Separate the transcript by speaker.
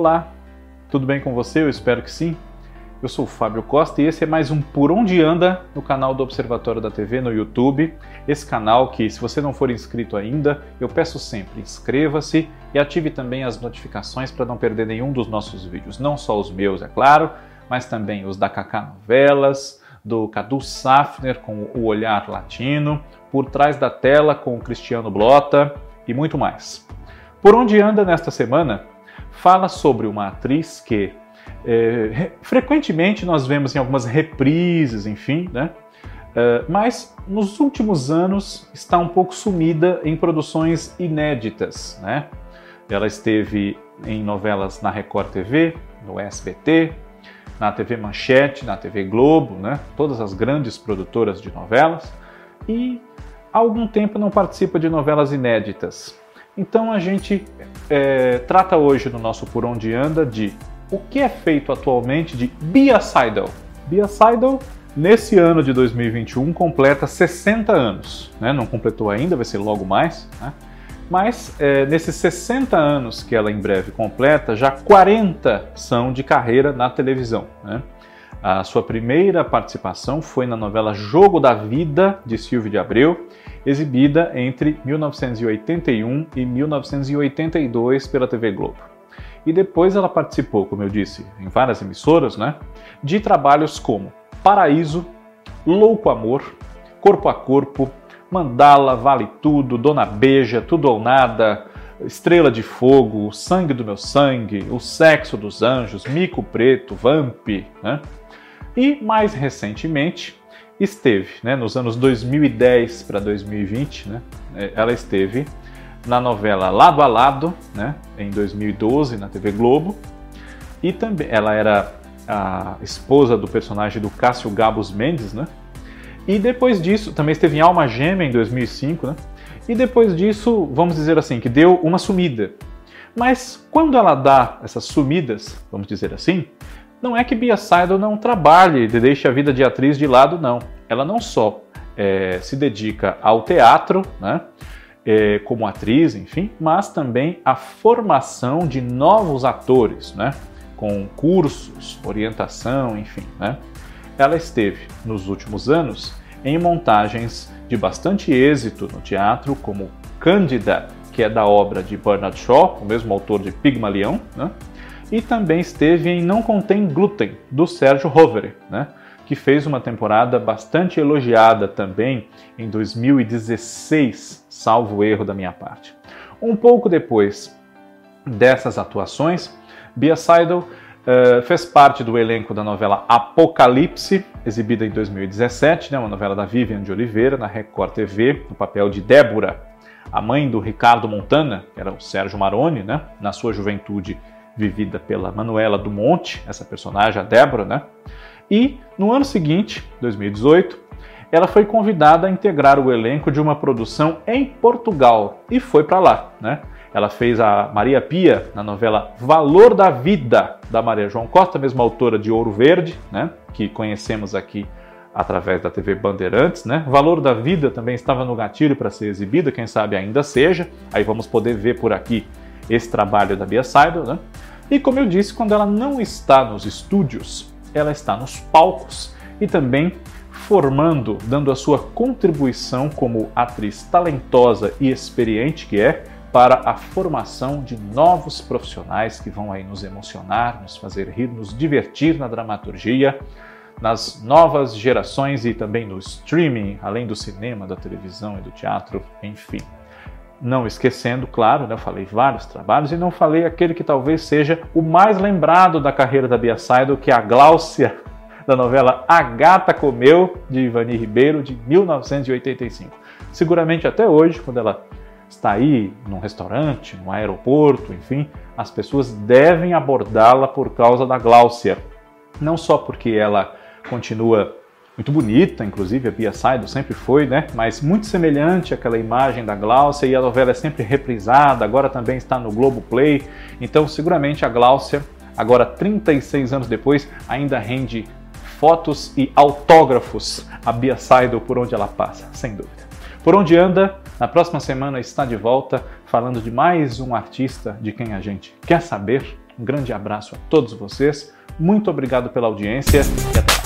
Speaker 1: Olá, tudo bem com você? Eu espero que sim. Eu sou o Fábio Costa e esse é mais um Por Onde Anda no canal do Observatório da TV no YouTube. Esse canal que, se você não for inscrito ainda, eu peço sempre, inscreva-se e ative também as notificações para não perder nenhum dos nossos vídeos. Não só os meus, é claro, mas também os da Kaká Novelas, do Cadu Safner com o Olhar Latino, Por Trás da Tela com o Cristiano Blota e muito mais. Por Onde Anda nesta semana fala sobre uma atriz que é, frequentemente nós vemos em algumas reprises, enfim, né? É, mas nos últimos anos está um pouco sumida em produções inéditas, né? Ela esteve em novelas na Record TV, no SBT, na TV Manchete, na TV Globo, né? Todas as grandes produtoras de novelas e há algum tempo não participa de novelas inéditas. Então a gente é, trata hoje no nosso Por Onde Anda de o que é feito atualmente de Bia Seidel. Bia Seidel, nesse ano de 2021, completa 60 anos. Né? Não completou ainda, vai ser logo mais. Né? Mas é, nesses 60 anos que ela em breve completa, já 40 são de carreira na televisão. Né? A sua primeira participação foi na novela Jogo da Vida, de Silvio de Abreu, exibida entre 1981 e 1982 pela TV Globo. E depois ela participou, como eu disse, em várias emissoras, né, de trabalhos como Paraíso, Louco Amor, Corpo a Corpo, Mandala, Vale Tudo, Dona Beija, Tudo ou Nada, Estrela de Fogo, O Sangue do Meu Sangue, O Sexo dos Anjos, Mico Preto, Vamp, né? E mais recentemente esteve, né, nos anos 2010 para 2020, né, ela esteve na novela Lado a Lado, né, em 2012 na TV Globo, e também ela era a esposa do personagem do Cássio Gabos Mendes, né? E depois disso, também esteve em Alma Gêmea em 2005, né? E depois disso, vamos dizer assim, que deu uma sumida. Mas quando ela dá essas sumidas, vamos dizer assim, não é que Bia Seidel não trabalhe e deixe a vida de atriz de lado, não. Ela não só é, se dedica ao teatro, né? é, como atriz, enfim, mas também a formação de novos atores, né? com cursos, orientação, enfim. Né? Ela esteve, nos últimos anos, em montagens de bastante êxito no teatro, como Cândida, que é da obra de Bernard Shaw, o mesmo autor de Pigmalião, né? E também esteve em Não Contém Glúten, do Sérgio Rovere, né? que fez uma temporada bastante elogiada também em 2016, salvo erro da minha parte. Um pouco depois dessas atuações, Bia Seidel uh, fez parte do elenco da novela Apocalipse, exibida em 2017, né, uma novela da Vivian de Oliveira, na Record TV, no papel de Débora, a mãe do Ricardo Montana, que era o Sérgio Maroni, né, na sua juventude vivida pela Manuela do Monte, essa personagem, a Débora, né? E no ano seguinte, 2018, ela foi convidada a integrar o elenco de uma produção em Portugal e foi para lá, né? Ela fez a Maria Pia na novela Valor da Vida, da Maria João Costa, mesma autora de Ouro Verde, né? Que conhecemos aqui através da TV Bandeirantes, né? Valor da Vida também estava no gatilho para ser exibida, quem sabe ainda seja. Aí vamos poder ver por aqui esse trabalho da Bia Seidel, né? E como eu disse, quando ela não está nos estúdios, ela está nos palcos e também formando, dando a sua contribuição como atriz talentosa e experiente que é para a formação de novos profissionais que vão aí nos emocionar, nos fazer rir, nos divertir na dramaturgia, nas novas gerações e também no streaming, além do cinema, da televisão e do teatro, enfim. Não esquecendo, claro, né, eu falei vários trabalhos e não falei aquele que talvez seja o mais lembrado da carreira da Bia Seidel, que é a Gláucia, da novela A Gata Comeu, de Ivani Ribeiro, de 1985. Seguramente até hoje, quando ela está aí num restaurante, num aeroporto, enfim, as pessoas devem abordá-la por causa da Gláucia. Não só porque ela continua muito bonita, inclusive a Bia Saido sempre foi, né? Mas muito semelhante àquela imagem da Gláucia e a novela é sempre reprisada, agora também está no Globo Play. Então, seguramente a Gláucia, agora 36 anos depois, ainda rende fotos e autógrafos a Bia Saido por onde ela passa, sem dúvida. Por onde anda, na próxima semana está de volta falando de mais um artista de quem a gente quer saber. Um grande abraço a todos vocês, muito obrigado pela audiência e até